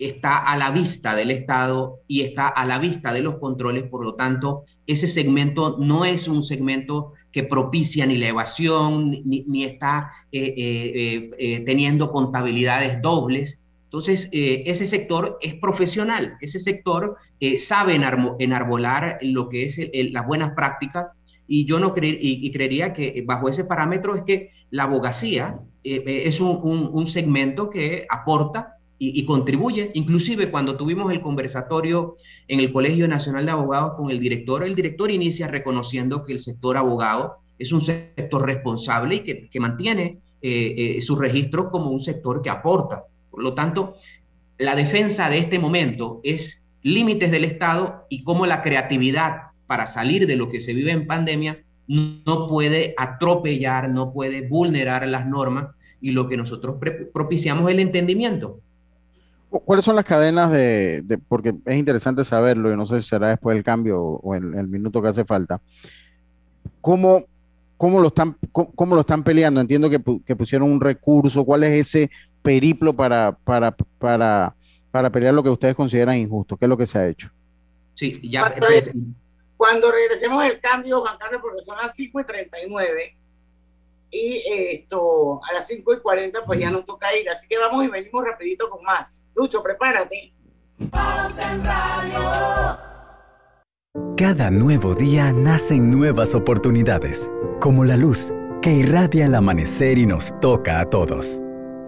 está a la vista del Estado y está a la vista de los controles, por lo tanto, ese segmento no es un segmento que propicia ni la evasión, ni, está eh, eh, eh, teniendo contabilidades dobles. Entonces, ese sector es profesional, ese sector sabe enarbolar lo que es las buenas prácticas y yo no y, creería que bajo ese parámetro es que la abogacía es un segmento que aporta y, contribuye. Inclusive cuando tuvimos el conversatorio en el Colegio Nacional de Abogados con el director, el director inicia reconociendo que el sector abogado es un sector responsable y que, que mantiene eh, eh, como un sector que aporta. Por lo tanto, la defensa de este momento es límites del Estado y cómo la creatividad para salir de lo que se vive en pandemia no puede atropellar, no puede vulnerar las normas y lo que nosotros propiciamos es el entendimiento. ¿Cuáles son las cadenas de, porque es interesante saberlo y no sé si será después del cambio o en el, minuto que hace falta? ¿Cómo, cómo, lo, están, cómo, lo están peleando? Entiendo que, pusieron un recurso. ¿Cuál es ese periplo para, para, para, para pelear lo que ustedes consideran injusto? ¿Qué es lo que se ha hecho? Sí, ya. Cuando, cuando regresemos el cambio, Juan Carlos, porque son las 5 y 39 y esto a las 5 y 40 pues ya nos toca ir. Así que vamos y venimos rapidito con más. Lucho, prepárate. Cada nuevo día nacen nuevas oportunidades, como la luz que irradia el amanecer y nos toca a todos.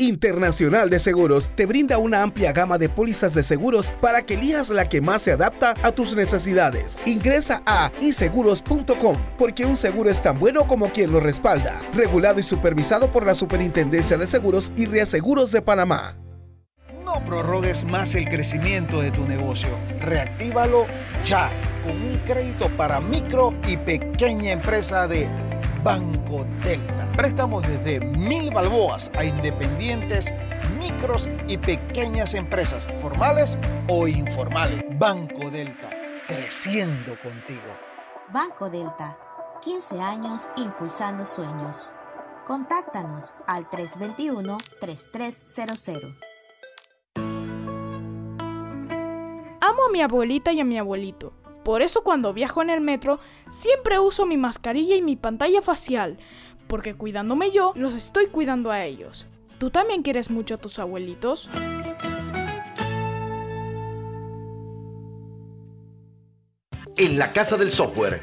Internacional de Seguros te brinda una amplia gama de pólizas de seguros para que elijas la que más se adapta a tus necesidades. Ingresa a iseguros.com porque un seguro es tan bueno como quien lo respalda. Regulado y supervisado por la Superintendencia de Seguros y Reaseguros de Panamá. No prorrogues más el crecimiento de tu negocio. Reactívalo ya con un crédito para micro y pequeña empresa de Banco Delta. Préstamos desde mil balboas a independientes, micros y pequeñas empresas, formales o informales. Banco Delta, creciendo contigo. Banco Delta, 15 años impulsando sueños. Contáctanos al 321-3300. Amo a mi abuelita y a mi abuelito. Por eso cuando viajo en el metro siempre uso mi mascarilla y mi pantalla facial, porque cuidándome yo, los estoy cuidando a ellos. ¿Tú también quieres mucho a tus abuelitos? En la Casa del Software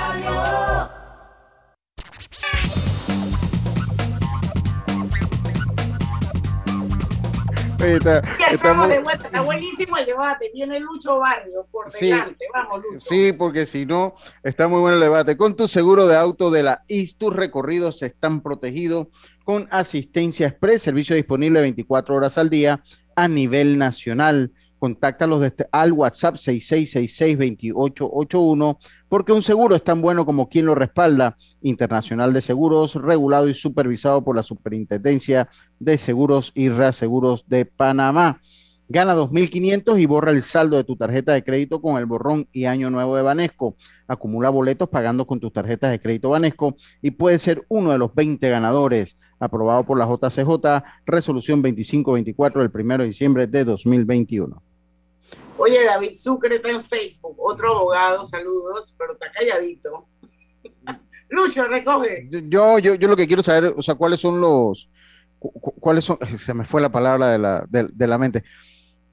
está, estamos de vuelta, está buenísimo el debate, tiene Lucho Barrio por delante, vamos Lucho. Sí, porque si no, está muy bueno el debate. Con tu seguro de auto de la IS, tus recorridos están protegidos con asistencia express, servicio disponible 24 horas al día a nivel nacional. Contáctalos desde, al WhatsApp 6666-2881, porque un seguro es tan bueno como quien lo respalda. Internacional de Seguros, regulado y supervisado por la Superintendencia de Seguros y Reaseguros de Panamá. Gana 2.500 y borra el saldo de tu tarjeta de crédito con el borrón y año nuevo de Banesco. Acumula boletos pagando con tus tarjetas de crédito Banesco y puede ser uno de los 20 ganadores. Aprobado por la JCJ, resolución 2524 del 1 de diciembre de 2021. Oye, David Sucre está en Facebook, otro abogado, saludos, pero está calladito. Lucho, recoge. Yo, yo, yo lo que quiero saber, o sea, cuáles son los, cuáles son, se me fue la palabra de la, de, de la mente.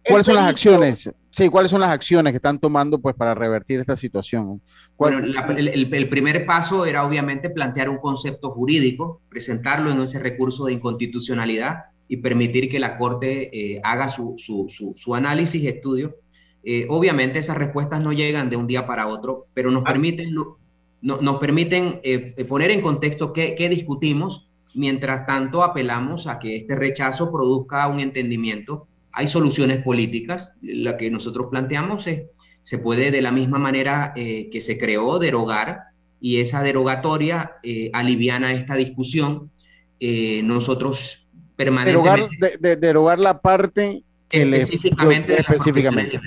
¿Cuáles son las acciones? Sí, ¿cuáles son las acciones que están tomando pues para revertir esta situación? Bueno, la, el, el, primer paso era obviamente plantear un concepto jurídico, presentarlo en ese recurso de inconstitucionalidad y permitir que la Corte eh, haga su, su, su, su, análisis y estudio. Eh, obviamente esas respuestas no llegan de un día para otro, pero nos Así. permiten, no, nos permiten eh, poner en contexto qué, qué discutimos. Mientras tanto, apelamos a que este rechazo produzca un entendimiento hay soluciones políticas. La que nosotros planteamos es, se puede de la misma manera eh, que se creó derogar y esa derogatoria eh, aliviana esta discusión. Eh, nosotros. Derogar, de, de, derogar la parte que específicamente, le, específicamente.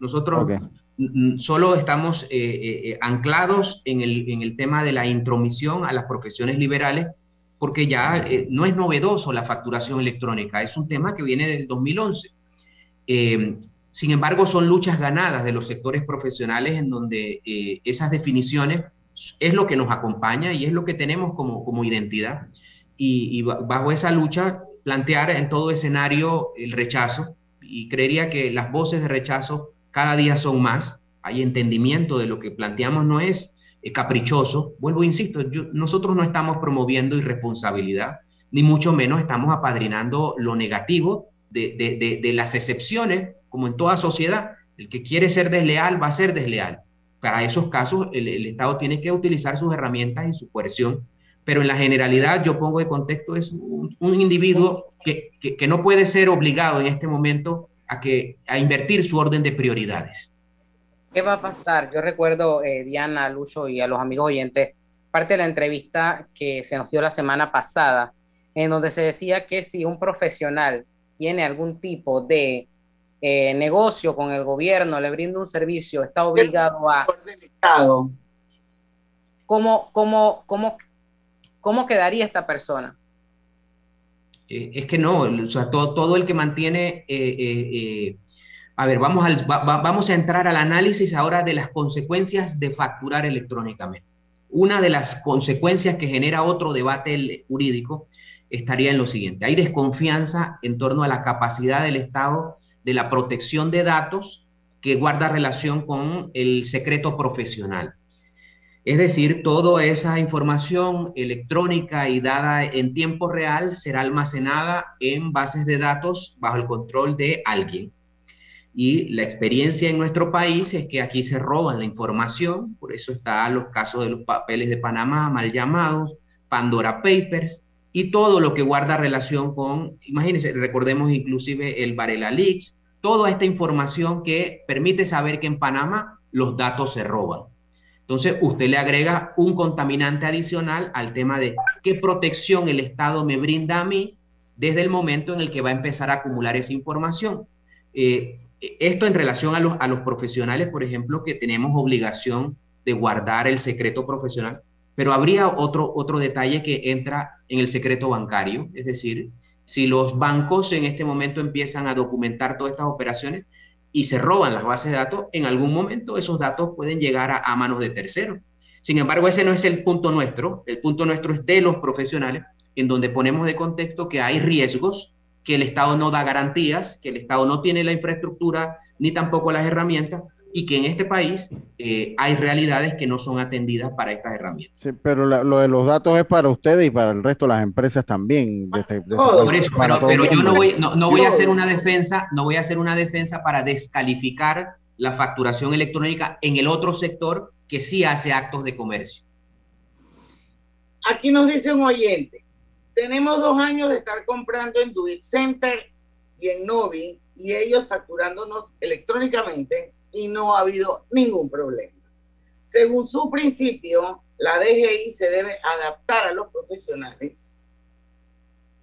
Nosotros okay. solo estamos anclados en el, en el tema de la intromisión a las profesiones liberales porque ya eh, no es novedoso la facturación electrónica, es un tema que viene del 2011. Eh, sin embargo, son luchas ganadas de los sectores profesionales en donde eh, esas definiciones es lo que nos acompaña y es lo que tenemos como, como identidad. Y, y bajo esa lucha, plantear en todo escenario el rechazo, y creería que las voces de rechazo cada día son más, hay entendimiento de lo que planteamos no es eh, caprichoso. Vuelvo, insisto, yo, nosotros no estamos promoviendo irresponsabilidad, ni mucho menos estamos apadrinando lo negativo de, de, las excepciones, como en toda sociedad. El que quiere ser desleal va a ser desleal. Para esos casos, el Estado tiene que utilizar sus herramientas y su coerción. Pero en la generalidad, yo pongo de contexto, es un, un individuo que, que, que no puede ser obligado en este momento a, que, a invertir su orden de prioridades. ¿Qué va a pasar? Yo recuerdo, eh, Diana, Lucho y a los amigos oyentes, parte de la entrevista que se nos dio la semana pasada, en donde se decía que si un profesional tiene algún tipo de eh, negocio con el gobierno, le brinda un servicio, está obligado a... ¿Cómo, cómo, cómo, cómo quedaría esta persona? Eh, es que no, o sea, todo, todo el que mantiene... Eh, a ver, vamos, vamos a entrar al análisis ahora de las consecuencias de facturar electrónicamente. Una de las consecuencias que genera otro debate jurídico estaría en lo siguiente. Hay desconfianza en torno a la capacidad del Estado de la protección de datos que guarda relación con el secreto profesional. Es decir, toda esa información electrónica y dada en tiempo real será almacenada en bases de datos bajo el control de alguien. Y la experiencia en nuestro país es que aquí se roban la información, por eso están los casos de los papeles de Panamá, mal llamados, Pandora Papers, y todo lo que guarda relación con, imagínense, recordemos inclusive el Varela Leaks, toda esta información que permite saber que en Panamá los datos se roban. Entonces, usted le agrega un contaminante adicional al tema de qué protección el Estado me brinda a mí desde el momento en el que va a empezar a acumular esa información. Eh, esto en relación a los, a los profesionales, por ejemplo, que tenemos obligación de guardar el secreto profesional, pero habría otro, otro detalle que entra en el secreto bancario, es decir, si los bancos en este momento empiezan a documentar todas estas operaciones y se roban las bases de datos, en algún momento esos datos pueden llegar a, manos de terceros. Sin embargo, ese no es el punto nuestro. El punto nuestro es de los profesionales, en donde ponemos de contexto que hay riesgos, que el Estado no da garantías, que el Estado no tiene la infraestructura ni tampoco las herramientas y que en este país eh, hay realidades que no son atendidas para estas herramientas. Sí, pero lo de los datos es para ustedes y para el resto de las empresas también. Este, por eso, pero, yo no voy, no, voy a hacer una defensa, no voy a hacer una defensa para descalificar la facturación electrónica en el otro sector que sí hace actos de comercio. Aquí nos dice un oyente, tenemos dos años de estar comprando en Do Center y en Novi y ellos facturándonos electrónicamente y no ha habido ningún problema. Según su principio, la DGI se debe adaptar a los profesionales,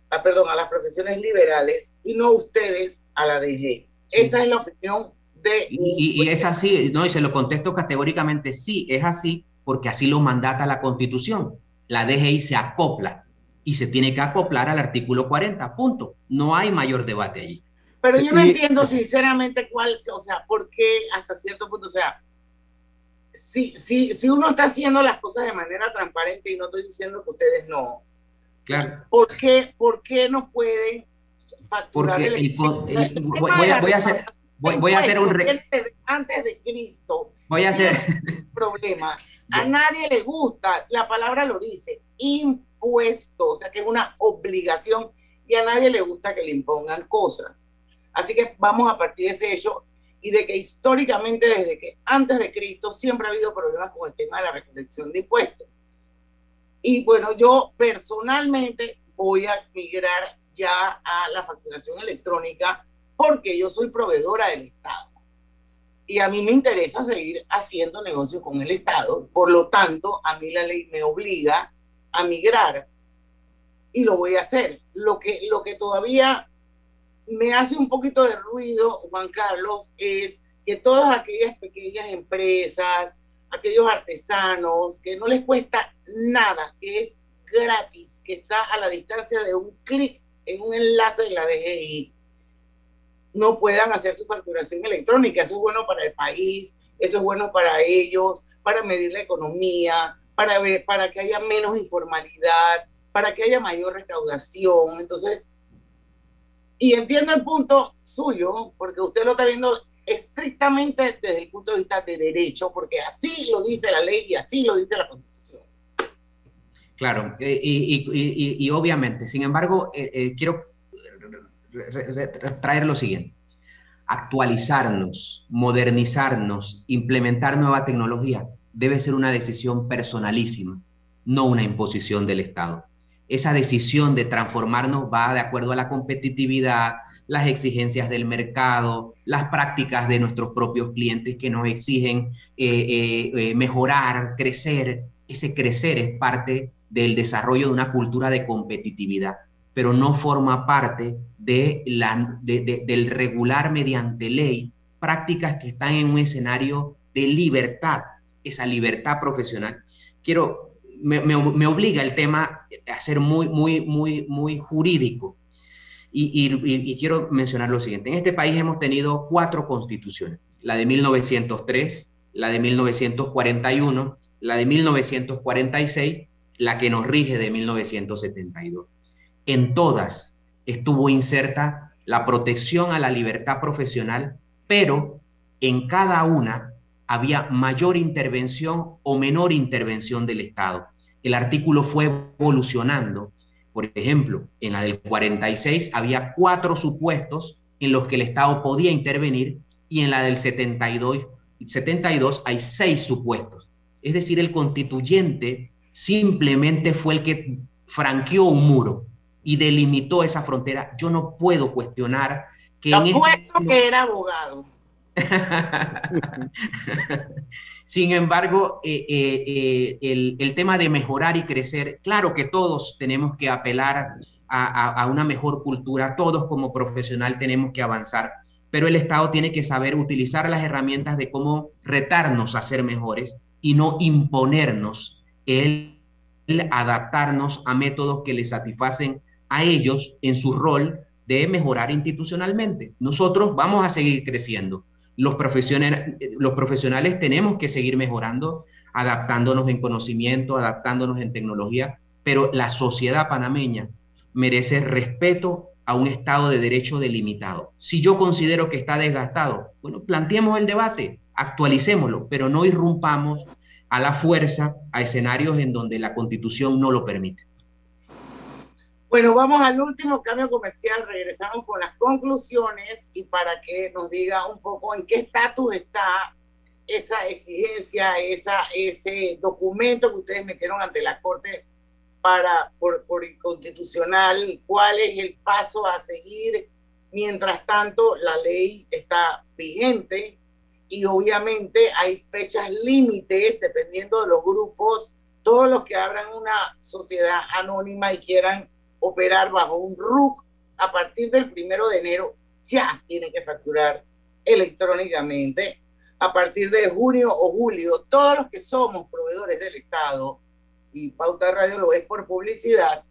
a, perdón, a las profesiones liberales y no ustedes a la DGI. Esa es la opinión de... Y, y, es así, no, y se lo contesto categóricamente, sí, es así, porque así lo mandata la Constitución. La DGI se acopla y se tiene que acoplar al artículo 40, punto. No hay mayor debate allí. Pero yo no entiendo sinceramente cuál, o sea, por qué hasta cierto punto, o sea, si, si, si uno está haciendo las cosas de manera transparente y no estoy diciendo que ustedes no, claro. ¿por qué, por qué no pueden facturar Porque el, voy, a, voy, a hacer voy, voy a hacer un antes de Cristo voy a hacer problema. A nadie le gusta la palabra lo dice impuesto o sea que es una obligación y a nadie le gusta que le impongan cosas Así que vamos a partir de ese hecho y de que históricamente, desde que antes de Cristo, siempre ha habido problemas con el tema de la recolección de impuestos. Y bueno, yo personalmente voy a migrar ya a la facturación electrónica porque yo soy proveedora del Estado. Y a mí me interesa seguir haciendo negocios con el Estado. Por lo tanto, a mí la ley me obliga a migrar y lo voy a hacer. Lo que, lo que todavía me hace un poquito de ruido, Juan Carlos, es que todas aquellas pequeñas empresas, aquellos artesanos, que no les cuesta nada, que es gratis, que está a la distancia de un clic en un enlace de la DGI, no puedan hacer su facturación electrónica. Eso es bueno para el país, eso es bueno para ellos, para medir la economía, para, ver, para que haya menos informalidad, para que haya mayor recaudación. Entonces, y entiendo el punto suyo, porque usted lo está viendo estrictamente desde el punto de vista de derecho, porque así lo dice la ley y así lo dice la Constitución. Claro, eh, y, obviamente, sin embargo, eh, eh, quiero traer lo siguiente. Actualizarnos, modernizarnos, implementar nueva tecnología debe ser una decisión personalísima, no una imposición del Estado esa decisión de transformarnos va de acuerdo a la competitividad, las exigencias del mercado, las prácticas de nuestros propios clientes que nos exigen eh, eh, eh, mejorar, crecer. Ese crecer es parte del desarrollo de una cultura de competitividad, pero no forma parte del regular mediante ley prácticas que están en un escenario de libertad, esa libertad profesional. Quiero, me, obliga el tema a ser muy, muy, muy, muy jurídico. Y, y, quiero mencionar lo siguiente. En este país hemos tenido cuatro constituciones. La de 1903, la de 1941, la de 1946, la que nos rige de 1972. En todas estuvo inserta la protección a la libertad profesional, pero en cada una había mayor intervención o menor intervención del Estado. El artículo fue evolucionando. Por ejemplo, en la del 46 había cuatro supuestos en los que el Estado podía intervenir y en la del 72, 72 hay seis supuestos. Es decir, el constituyente simplemente fue el que franqueó un muro y delimitó esa frontera. Yo no puedo cuestionar que... en este... que era abogado. Sin embargo, eh, eh, eh, el, el, tema de mejorar y crecer, claro que todos tenemos que apelar a, a, una mejor cultura, todos como profesional tenemos que avanzar, pero el Estado tiene que saber utilizar las herramientas de cómo retarnos a ser mejores y no imponernos el adaptarnos a métodos que le satisfacen a ellos en su rol de mejorar institucionalmente. Nosotros vamos a seguir creciendo los profesionales, los profesionales tenemos que seguir mejorando, adaptándonos en conocimiento, adaptándonos en tecnología, pero la sociedad panameña merece respeto a un Estado de Derecho delimitado. Si yo considero que está desgastado, bueno, planteemos el debate, actualicémoslo, pero no irrumpamos a la fuerza a escenarios en donde la Constitución no lo permite. Bueno, vamos al último cambio comercial, regresamos con las conclusiones y para que nos diga un poco en qué estatus está esa exigencia, esa, ese documento que ustedes metieron ante la Corte para, por, por inconstitucional, cuál es el paso a seguir. Mientras tanto, la ley está vigente y obviamente hay fechas límites dependiendo de los grupos, todos los que abran una sociedad anónima y quieran operar bajo un RUC a partir del primero de enero ya tiene que facturar electrónicamente. A partir de junio o julio, todos los que somos proveedores del Estado, y Pauta Radio lo es por publicidad,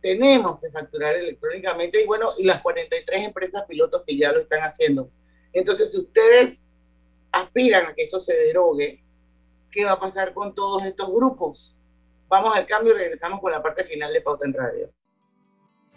tenemos que facturar electrónicamente y bueno, y las 43 empresas pilotos que ya lo están haciendo. Entonces, si ustedes aspiran a que eso se derogue, ¿qué va a pasar con todos estos grupos? Vamos al cambio y regresamos con la parte final de Pauta en Radio.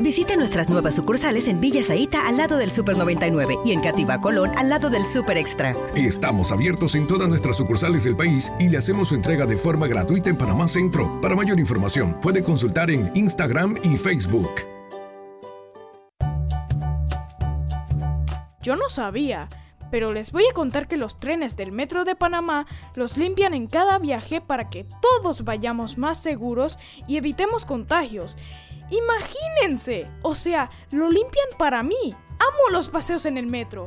Visite nuestras nuevas sucursales en Villa Zaita al lado del Super 99 y en Cativa Colón al lado del Super Extra. Estamos abiertos en todas nuestras sucursales del país y le hacemos su entrega de forma gratuita en Panamá Centro. Para mayor información, puede consultar en Instagram y Facebook. Yo no sabía, pero les voy a contar que los trenes del Metro de Panamá los limpian en cada viaje para que todos vayamos más seguros y evitemos contagios. Imagínense, o sea, lo limpian para mí. Amo los paseos en el metro.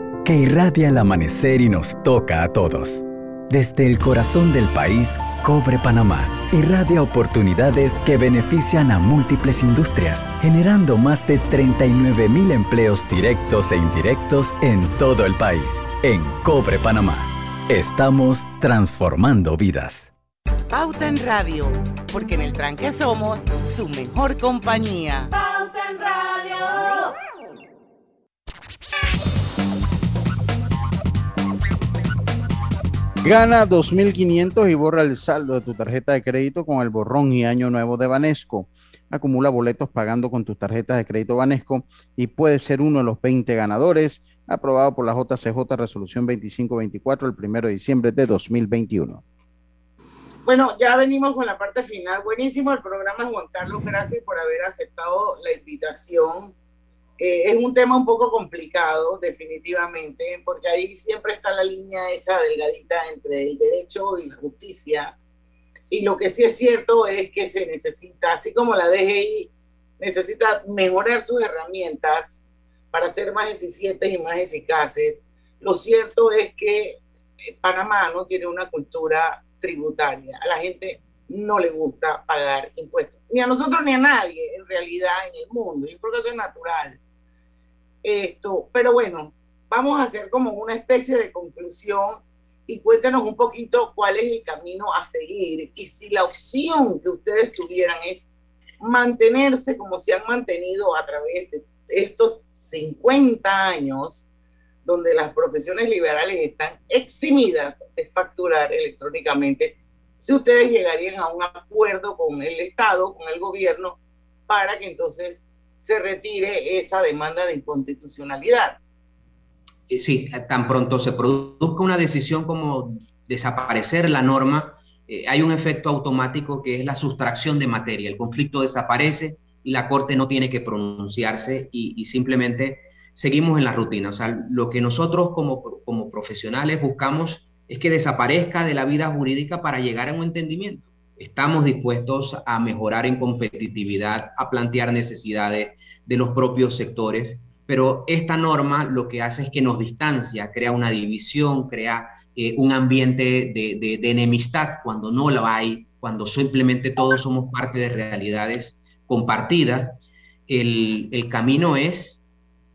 que irradia el amanecer y nos toca a todos. Desde el corazón del país, Cobre Panamá irradia oportunidades que benefician a múltiples industrias, generando más de 39 mil empleos directos e indirectos en todo el país. En Cobre Panamá, estamos transformando vidas. Pauta en Radio, porque en el tranque somos su mejor compañía. Pauta en Radio. Gana 2.500 y borra el saldo de tu tarjeta de crédito con el borrón y año nuevo de Banesco. Acumula boletos pagando con tus tarjetas de crédito Banesco y puedes ser uno de los 20 ganadores, aprobado por la JCJ Resolución 2524 el 1 de diciembre de 2021. Bueno, ya venimos con la parte final. Buenísimo el programa, Juan Carlos. Gracias por haber aceptado la invitación. Eh, es un tema un poco complicado, definitivamente, porque ahí siempre está la línea esa delgadita entre el derecho y la justicia. Y lo que sí es cierto es que se necesita, así como la DGI necesita mejorar sus herramientas para ser más eficientes y más eficaces, lo cierto es que eh, Panamá no tiene una cultura tributaria. A la gente no le gusta pagar impuestos, ni a nosotros ni a nadie en realidad en el mundo, y porque eso es natural. Esto, pero bueno, vamos a hacer como una especie de conclusión y cuéntenos un poquito cuál es el camino a seguir. Y si la opción que ustedes tuvieran es mantenerse como se han mantenido a través de estos 50 años donde las profesiones liberales están eximidas de facturar electrónicamente, si ustedes llegarían a un acuerdo con el Estado, con el gobierno, para que entonces se retire esa demanda de inconstitucionalidad. Eh, sí, tan pronto se produzca una decisión como desaparecer la norma, eh, hay un efecto automático que es la sustracción de materia. El conflicto desaparece y la Corte no tiene que pronunciarse y, simplemente seguimos en la rutina. O sea, lo que nosotros como, como profesionales buscamos es que desaparezca de la vida jurídica para llegar a un entendimiento. Estamos dispuestos a mejorar en competitividad, a plantear necesidades de los propios sectores, pero esta norma lo que hace es que nos distancia, crea una división, crea eh, un ambiente de, enemistad cuando no lo hay, cuando simplemente todos somos parte de realidades compartidas. El camino es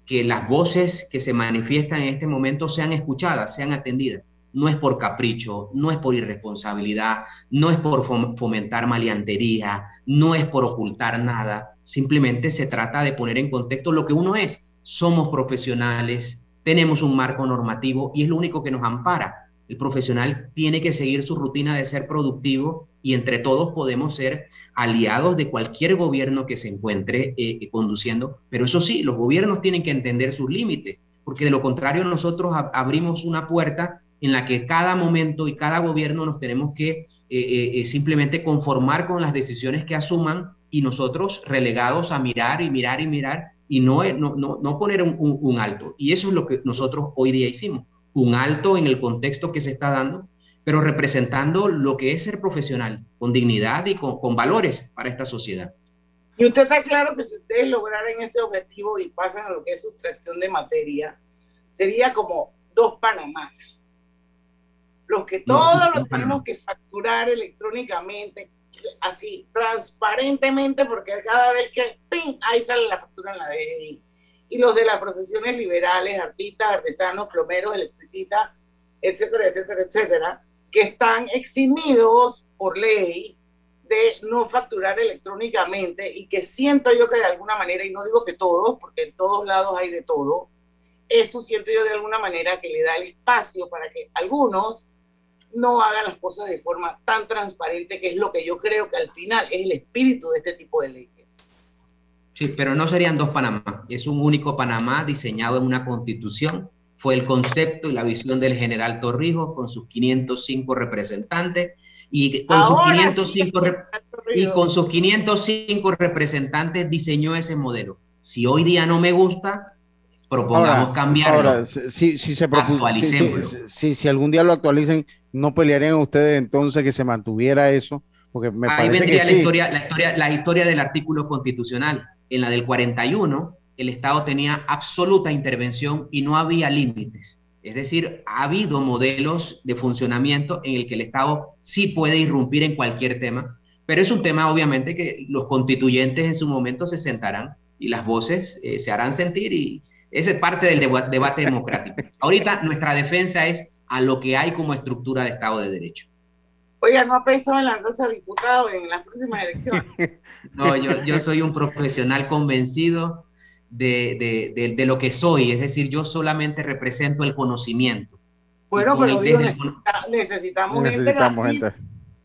que las voces que se manifiestan en este momento sean escuchadas, sean atendidas no es por capricho, no es por irresponsabilidad, no es por fomentar maleantería, no es por ocultar nada, simplemente se trata de poner en contexto lo que uno es. Somos profesionales, tenemos un marco normativo y es lo único que nos ampara. El profesional tiene que seguir su rutina de ser productivo y entre todos podemos ser aliados de cualquier gobierno que se encuentre eh, eh, conduciendo, pero eso sí, los gobiernos tienen que entender sus límites, porque de lo contrario nosotros abrimos una puerta en la que cada momento y cada gobierno nos tenemos que eh, eh, eh, simplemente conformar con las decisiones que asuman y nosotros relegados a mirar y mirar y mirar y no, no, no, poner un, un, alto. Y eso es lo que nosotros hoy día hicimos, un alto en el contexto que se está dando, pero representando lo que es ser profesional, con dignidad y con, con valores para esta sociedad. Y usted está claro que si ustedes lograran ese objetivo y pasan a lo que es sustracción de materia, sería como dos Panamás los que todos lo tenemos que facturar electrónicamente, así, transparentemente, porque cada vez que, ¡ping!, ahí sale la factura en la DGI. Y los de las profesiones liberales, artistas, artesanos, plomeros, electricistas, etcétera, etcétera, etcétera, que están eximidos por ley de no facturar electrónicamente y que siento yo que de alguna manera, y no digo que todos, porque en todos lados hay de todo, eso siento yo de alguna manera que le da el espacio para que algunos no haga las cosas de forma tan transparente, que es lo que yo creo que al final es el espíritu de este tipo de leyes. Sí, pero no serían dos Panamá, es un único Panamá diseñado en una constitución. Fue el concepto y la visión del general Torrijos con sus 505 representantes y con, sus 505 y con sus 505 representantes diseñó ese modelo. Si hoy día no me gusta, propongamos cambiarlo. Ahora, si, si, se si, si, algún día lo actualicen, ¿no pelearían ustedes entonces que se mantuviera eso? Porque me Ahí vendría la, historia, la, historia, la historia del artículo constitucional. en la del 41, el Estado tenía absoluta intervención y no había límites. Es decir, ha habido modelos de funcionamiento en el que el Estado sí puede irrumpir en cualquier tema, pero es un tema obviamente que los constituyentes en su momento se sentarán y las voces eh, se harán sentir y esa es parte del debate democrático. Ahorita nuestra defensa es a lo que hay como estructura de Estado de Derecho. Oiga, ¿no ha pensado en lanzarse a diputado en las próximas elecciones? No, yo, yo soy un profesional convencido de, de, de, lo que soy, es decir, yo solamente represento el conocimiento. Bueno, pero digo, necesitamos, necesitamos, gente, así.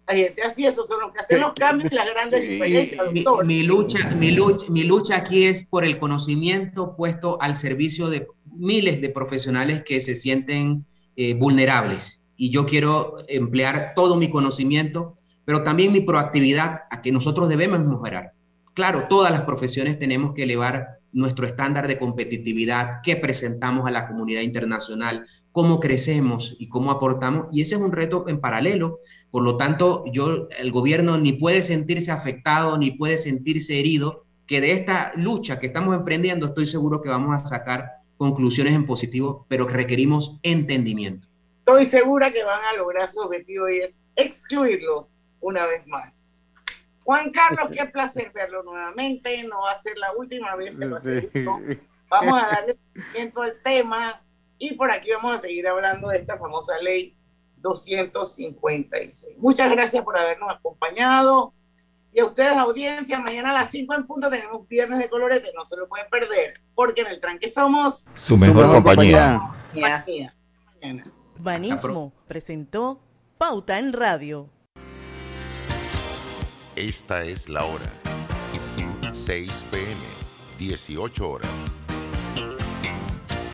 Hay gente así, esos son los que hacen los cambios y las grandes diferencias. Mi, mi, lucha, mi, lucha, mi lucha aquí es por el conocimiento puesto al servicio de miles de profesionales que se sienten eh, vulnerables. Y yo quiero emplear todo mi conocimiento, pero también mi proactividad a que nosotros debemos mejorar. Claro, todas las profesiones tenemos que elevar nuestro estándar de competitividad, qué presentamos a la comunidad internacional, cómo crecemos y cómo aportamos. Y ese es un reto en paralelo. Por lo tanto, yo, el gobierno ni puede sentirse afectado, ni puede sentirse herido, que de esta lucha que estamos emprendiendo estoy seguro que vamos a sacar conclusiones en positivo, pero requerimos entendimiento. Estoy segura que van a lograr su objetivo y es excluirlos una vez más. Juan Carlos, qué placer verlo nuevamente. No va a ser la última vez, se lo Vamos a darle seguimiento al tema y por aquí vamos a seguir hablando de esta famosa ley 256. Muchas gracias por habernos acompañado. Y a ustedes, audiencia, mañana a las 5 en punto tenemos Viernes de Colorete, no se lo pueden perder, porque en el tranque somos su mejor, compañía. Banismo presentó Pauta en Radio. Esta es la hora. 6 pm, 18 horas.